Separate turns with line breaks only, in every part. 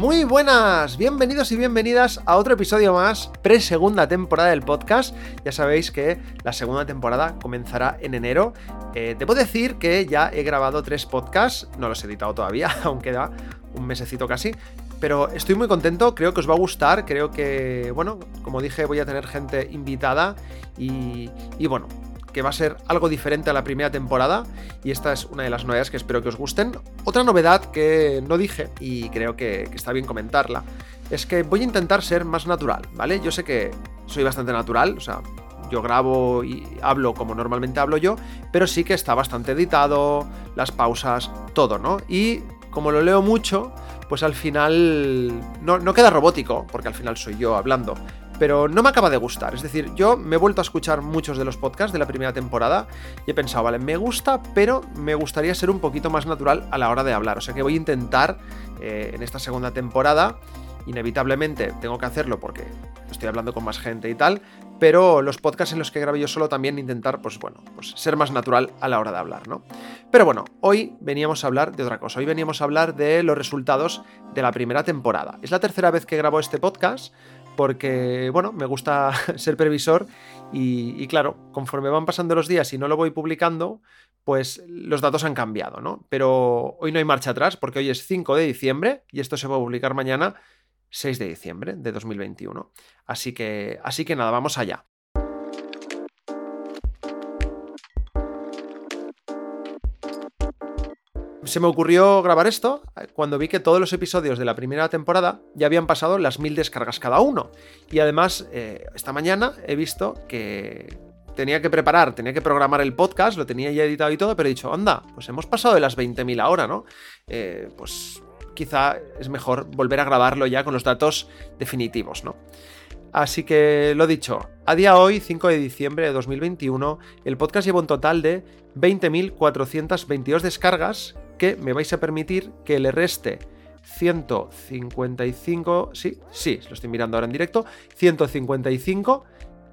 Muy buenas, bienvenidos y bienvenidas a otro episodio más, pre-segunda temporada del podcast. Ya sabéis que la segunda temporada comenzará en enero. Eh, debo decir que ya he grabado tres podcasts, no los he editado todavía, aún queda un mesecito casi. Pero estoy muy contento, creo que os va a gustar, creo que, bueno, como dije, voy a tener gente invitada y bueno, que va a ser algo diferente a la primera temporada y esta es una de las novedades que espero que os gusten. Otra novedad que no dije y creo que, está bien comentarla es que voy a intentar ser más natural, ¿vale? Yo sé que soy bastante natural, o sea, yo grabo y hablo como normalmente hablo yo, pero sí que está bastante editado, las pausas, todo, ¿no? Y como lo leo mucho, pues al final no, no, queda robótico, porque al final soy yo hablando, pero no me acaba de gustar. Es decir, yo me he vuelto a escuchar muchos de los podcasts de la primera temporada y he pensado, vale, me gusta, pero me gustaría ser un poquito más natural a la hora de hablar. O sea que voy a intentar eh, en esta segunda temporada, inevitablemente tengo que hacerlo porque estoy hablando con más gente y tal, pero los podcasts en los que grabo yo solo también intentar, pues bueno, pues ser más natural a la hora de hablar, ¿no? Pero bueno, hoy veníamos a hablar de otra cosa, hoy veníamos a hablar de los resultados de la primera temporada. Es la tercera vez que grabo este podcast, porque, bueno, me gusta ser previsor y, claro, conforme van pasando los días y no lo voy publicando, pues los datos han cambiado, ¿no? Pero hoy no hay marcha atrás porque hoy es 5 de diciembre y esto se va a publicar mañana 6 de diciembre de 2021. Así que, así que nada, vamos allá. Se me ocurrió grabar esto cuando vi que todos los episodios de la primera temporada ya habían pasado las mil descargas cada uno. Y además, eh, esta mañana he visto que tenía que preparar, tenía que programar el podcast, lo tenía ya editado y todo, pero he dicho, anda, pues hemos pasado de las 20.000 ahora, ¿no? Eh, pues quizá es mejor volver a grabarlo ya con los datos definitivos, ¿no? Así que lo dicho, a día hoy, 5 de diciembre de 2021, el podcast lleva un total de 20.422 descargas que me vais a permitir que le reste 155, sí, sí, lo estoy mirando ahora en directo, 155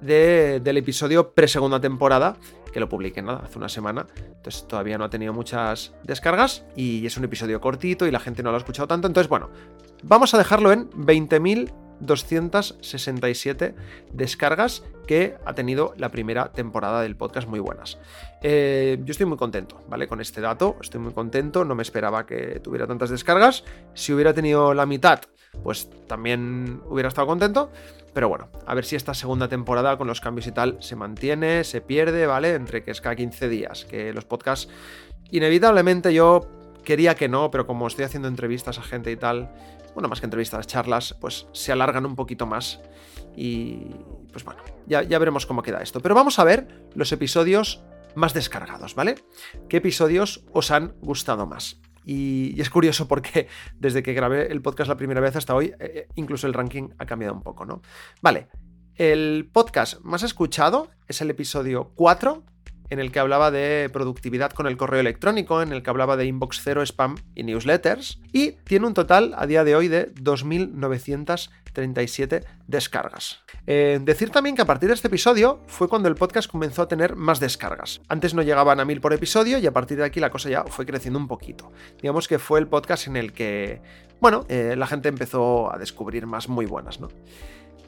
del episodio pre-segunda temporada, que lo publiqué nada, hace una semana, entonces todavía no ha tenido muchas descargas y es un episodio cortito y la gente no lo ha escuchado tanto, entonces bueno, vamos a dejarlo en 20.000 267 descargas que ha tenido la primera temporada del podcast muy buenas. Eh, yo estoy muy contento, ¿vale? Con este dato, estoy muy contento, no me esperaba que tuviera tantas descargas. Si hubiera tenido la mitad, pues también hubiera estado contento. Pero bueno, a ver si esta segunda temporada con los cambios y tal se mantiene, se pierde, ¿vale? Entre que es cada 15 días, que los podcasts, inevitablemente yo quería que no, pero como estoy haciendo entrevistas a gente y tal, bueno, más que entrevistas, charlas, pues se alargan un poquito más. Y pues bueno, ya, ya veremos cómo queda esto. Pero vamos a ver los episodios más descargados, ¿vale? ¿Qué episodios os han gustado más? Y, es curioso porque desde que grabé el podcast la primera vez hasta hoy, eh, eh, incluso el ranking ha cambiado un poco, ¿no? Vale, el podcast más escuchado es el episodio 4, en el que hablaba de productividad con el correo electrónico, en el que hablaba de inbox cero, spam y newsletters, y tiene un total a día de hoy de 2.937 descargas. Eh, decir también que a partir de este episodio fue cuando el podcast comenzó a tener más descargas. Antes no llegaban a 1.000 por episodio y a partir de aquí la cosa ya fue creciendo un poquito. Digamos que fue el podcast en el que, bueno, eh, la gente empezó a descubrir más muy buenas, ¿no?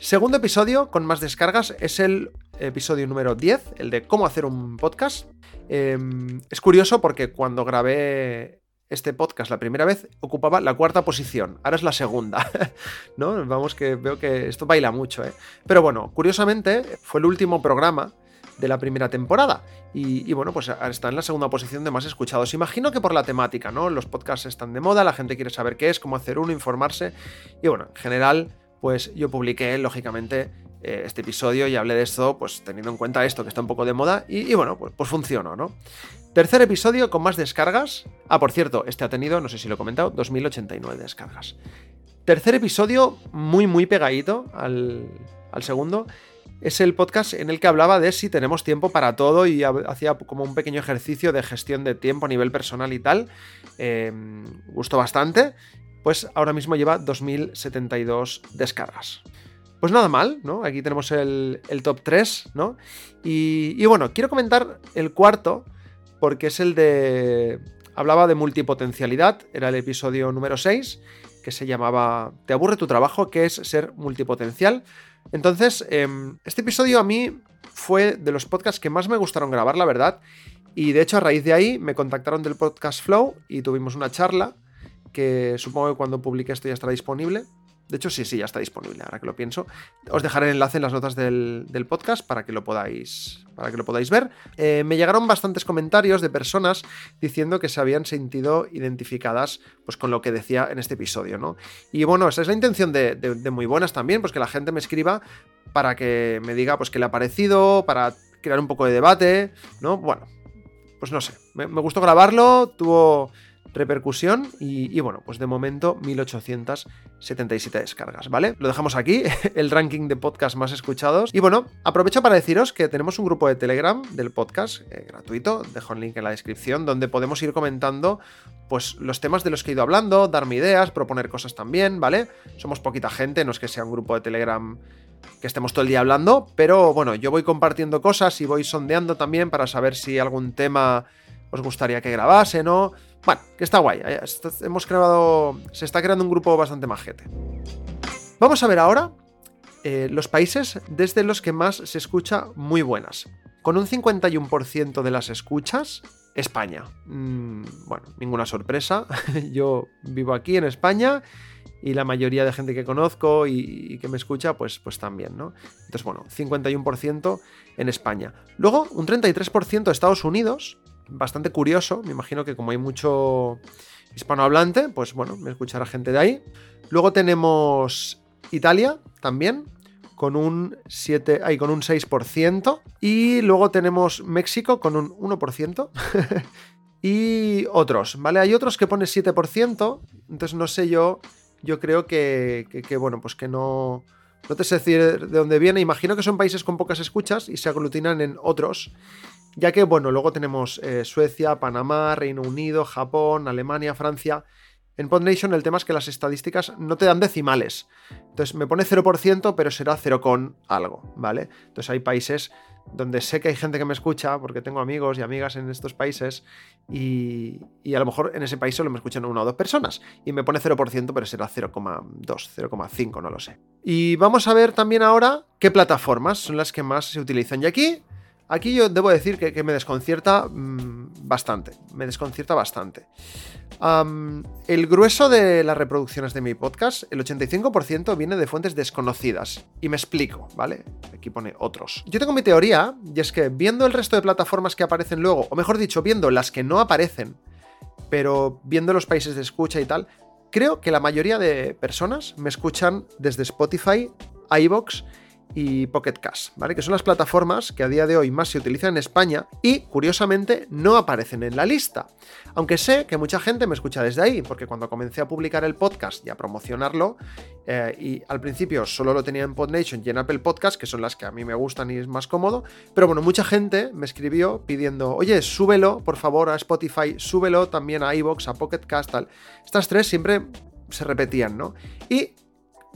Segundo episodio con más descargas es el episodio número 10, el de cómo hacer un podcast. Em, es curioso porque cuando grabé este podcast la primera vez ocupaba la cuarta posición, ahora es la segunda, ¿no? Vamos que veo que esto baila mucho, ¿eh? Pero bueno, curiosamente fue el último programa de la primera temporada. Y, y, bueno, pues está en la segunda posición de más escuchados. Imagino que por la temática, ¿no? Los podcasts están de moda, la gente quiere saber qué es, cómo hacer uno, informarse. Y bueno, en general, pues yo publiqué, lógicamente, eh, este episodio y hablé de esto, pues teniendo en cuenta esto que está un poco de moda, y, bueno, pues, pues funcionó, ¿no? Tercer episodio con más descargas. Ah, por cierto, este ha tenido, no sé si lo he comentado, 2089 descargas. Tercer episodio muy, muy pegadito al, al segundo. es el podcast en el que hablaba de si tenemos tiempo para todo y hacía como un pequeño ejercicio de gestión de tiempo a nivel personal y tal. Eh, gustó bastante. Pues ahora mismo lleva 2072 descargas. Pues nada mal, ¿no? Aquí tenemos el, top 3, ¿no? Y, bueno, quiero comentar el cuarto, porque es el de... Hablaba de multipotencialidad, era el episodio número 6, que se llamaba ¿Te aburre tu trabajo? ¿Qué es ser multipotencial? Entonces, em, este episodio a mí fue de los podcasts que más me gustaron grabar, la verdad. Y de hecho, a raíz de ahí me contactaron del podcast Flow y tuvimos una charla que supongo que cuando publique esto ya estará disponible. De hecho, sí, sí, ya está disponible, ahora que lo pienso. Os dejaré el enlace en las notas del, podcast para que lo podáis, para que lo podáis ver. Eh, me llegaron bastantes comentarios de personas diciendo que se habían sentido identificadas pues, con lo que decía en este episodio, ¿no? Y bueno, esa es la intención de, Muy Buenas también, pues que la gente me escriba para que me diga pues qué le ha parecido, para crear un poco de debate, ¿no? Bueno, pues no sé, me gustó grabarlo, tuvo repercusión y, bueno, pues de momento 1877 descargas, ¿vale? Lo dejamos aquí, el ranking de podcast más escuchados. Y bueno, aprovecho para deciros que tenemos un grupo de Telegram del podcast eh, gratuito, dejo el link en la descripción, donde podemos ir comentando pues los temas de los que he ido hablando, darme ideas, proponer cosas también, ¿vale? Somos poquita gente, no es que sea un grupo de Telegram que estemos todo el día hablando, pero bueno, yo voy compartiendo cosas y voy sondeando también para saber si algún tema os gustaría que grabase, ¿no? Bueno, que está guay. Hemos creado. Se está creando un grupo bastante majete. Vamos a ver ahora eh, los países desde los que más se escucha muy buenas. Con un 51% de las escuchas, España. Mm, bueno, ninguna sorpresa. Yo vivo aquí en España y la mayoría de gente que conozco y, y, que me escucha, pues, pues también, ¿no? Entonces, bueno, 51% en España. Luego, un 33% Estados Unidos, bastante curioso. Me imagino que como hay mucho hispanohablante, pues bueno, me escuchará gente de ahí. Luego tenemos Italia también, con un 7, ay, con un 6%. Y luego tenemos México con un 1%. y otros, ¿vale? Hay otros que pone 7%. Entonces no sé yo. Yo creo que, que bueno, pues que no. No te sé decir de dónde viene. Imagino que son países con pocas escuchas y se aglutinan en otros ya que, bueno, luego tenemos eh, Suecia, Panamá, Reino Unido, Japón, Alemania, Francia. En PodNation el tema es que las estadísticas no te dan decimales. Entonces me pone 0%, pero será 0 con algo, ¿vale? Entonces hay países donde sé que hay gente que me escucha, porque tengo amigos y amigas en estos países, y, a lo mejor en ese país solo me escuchan una o dos personas, y me pone 0%, pero será 0,2, 0,5, no lo sé. Y vamos a ver también ahora qué plataformas son las que más se utilizan. Y aquí Aquí yo debo decir que, me desconcierta mm, bastante. Me desconcierta bastante. el grueso de las reproducciones de mi podcast, el 85% viene de fuentes desconocidas. Y me explico, ¿vale? Aquí pone otros. Yo tengo mi teoría, y es que viendo el resto de plataformas que aparecen luego, o mejor dicho, viendo las que no aparecen, pero viendo los países de escucha y tal, creo que la mayoría de personas me escuchan desde Spotify, iBox y Pocket Cash, ¿vale? Que son las plataformas que a día de hoy más se utilizan en España y, curiosamente, no aparecen en la lista. Aunque sé que mucha gente me escucha desde ahí, porque cuando comencé a publicar el podcast y a promocionarlo, eh, y al principio solo lo tenía en PodNation y en Apple Podcast, que son las que a mí me gustan y es más cómodo, pero bueno, mucha gente me escribió pidiendo, oye, súbelo, por favor, a Spotify, súbelo también a iVoox, a Pocket Cast, tal. Estas tres siempre se repetían, ¿no? Y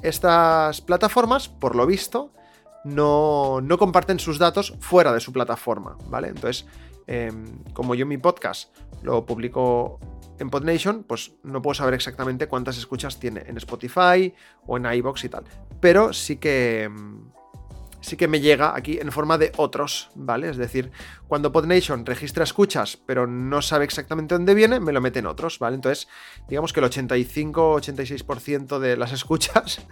estas plataformas, por lo visto, no, no comparten sus datos fuera de su plataforma, ¿vale? Entonces, em, como yo mi podcast lo publico en PodNation, pues no puedo saber exactamente cuántas escuchas tiene en Spotify o en iBox y tal. Pero sí que em, sí que me llega aquí en forma de otros, ¿vale? Es decir, cuando PodNation registra escuchas, pero no sabe exactamente dónde viene, me lo mete en otros, ¿vale? Entonces, digamos que el 85-86% de las escuchas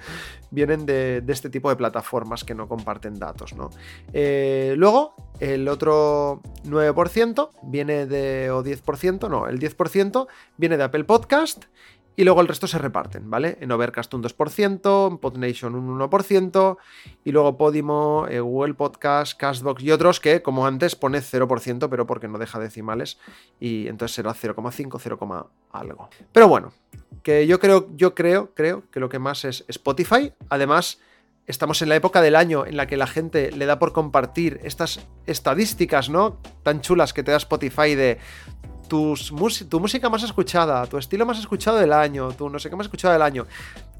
vienen de, este tipo de plataformas que no comparten datos, ¿no? Eh, luego, el otro 9% viene de, o 10%, no, el 10% viene de Apple Podcast y luego el resto se reparten, ¿vale? En Overcast un 2%, en PodNation un 1%, y luego Podimo, eh, Google Podcast, Castbox y otros que, como antes, pone 0%, pero porque no deja decimales, y entonces será 0,5, 0, algo. Pero bueno, que yo creo, yo creo, creo que lo que más es Spotify. Además, estamos en la época del año en la que la gente le da por compartir estas estadísticas, ¿no? Tan chulas que te da Spotify de tu música más escuchada, tu estilo más escuchado del año, tu no sé qué más escuchado del año.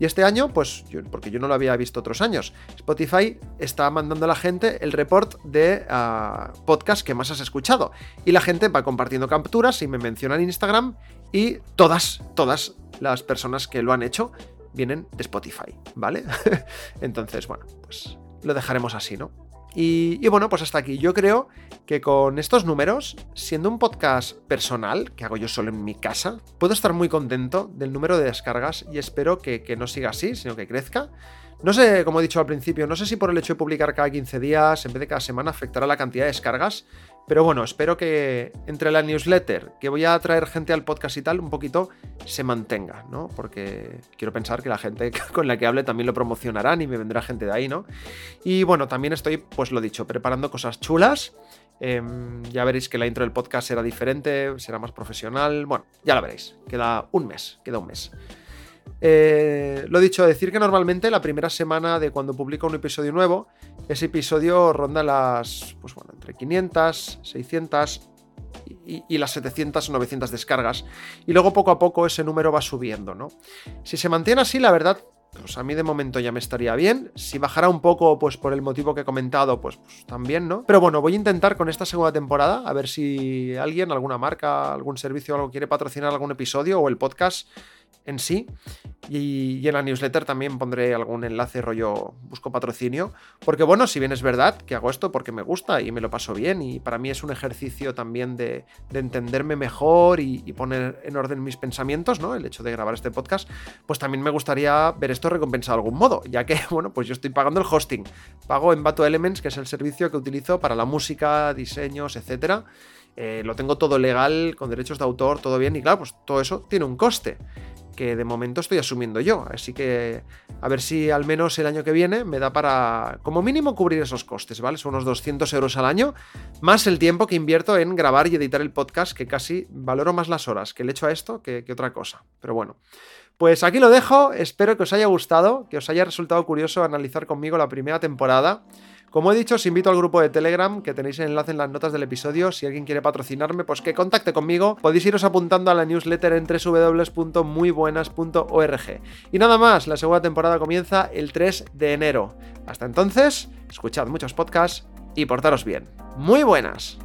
Y este año, pues, porque yo no lo había visto otros años, Spotify está mandando a la gente el report de uh, podcast que más has escuchado. Y la gente va compartiendo capturas y me menciona en Instagram y todas, todas las personas que lo han hecho vienen de Spotify, ¿vale? Entonces, bueno, pues lo dejaremos así, ¿no? Y, bueno, pues hasta aquí. Yo creo que con estos números, siendo un podcast personal, que hago yo solo en mi casa, puedo estar muy contento del número de descargas y espero que, que no siga así, sino que crezca. No sé, como he dicho al principio, no sé si por el hecho de publicar cada 15 días en vez de cada semana afectará la cantidad de descargas, pero bueno, espero que entre la newsletter, que voy a traer gente al podcast y tal, un poquito se mantenga, ¿no? Porque quiero pensar que la gente con la que hable también lo promocionarán y me vendrá gente de ahí, ¿no? Y bueno, también estoy, pues lo dicho, preparando cosas chulas. Em, ya veréis que la intro del podcast será diferente, será más profesional. Bueno, ya lo veréis. Queda un mes, queda un mes. Eh, lo dicho, decir que normalmente la primera semana de cuando publico un episodio nuevo, ese episodio ronda las, pues bueno, entre 500, 600 y, las 700 o 900 descargas. Y luego poco a poco ese número va subiendo, ¿no? Si se mantiene así, la verdad, pues a mí de momento ya me estaría bien. Si bajara un poco, pues por el motivo que he comentado, pues, pues, también, ¿no? Pero bueno, voy a intentar con esta segunda temporada, a ver si alguien, alguna marca, algún servicio algo quiere patrocinar algún episodio o el podcast en sí. Y, en la newsletter también pondré algún enlace rollo busco patrocinio. Porque bueno, si bien es verdad que hago esto porque me gusta y me lo paso bien y para mí es un ejercicio también de, entenderme mejor y, poner en orden mis pensamientos, ¿no? El hecho de grabar este podcast, pues también me gustaría ver esto recompensado de algún modo, ya que, bueno, pues yo estoy pagando el hosting. Pago Envato Elements, que es el servicio que utilizo para la música, diseños, etcétera. Eh, lo tengo todo legal, con derechos de autor, todo bien, y claro, pues todo eso tiene un coste que de momento estoy asumiendo yo. Así que a ver si al menos el año que viene me da para, como mínimo, cubrir esos costes, ¿vale? Son unos 200 euros al año, más el tiempo que invierto en grabar y editar el podcast, que casi valoro más las horas que le echo a esto que, que otra cosa. Pero bueno. Pues aquí lo dejo, espero que os haya gustado, que os haya resultado curioso analizar conmigo la primera temporada. Como he dicho, os invito al grupo de Telegram, que tenéis el enlace en las notas del episodio. Si alguien quiere patrocinarme, pues que contacte conmigo. Podéis iros apuntando a la newsletter en www.muybuenas.org. Y nada más, la segunda temporada comienza el 3 de enero. Hasta entonces, escuchad muchos podcasts y portaros bien. Muy buenas.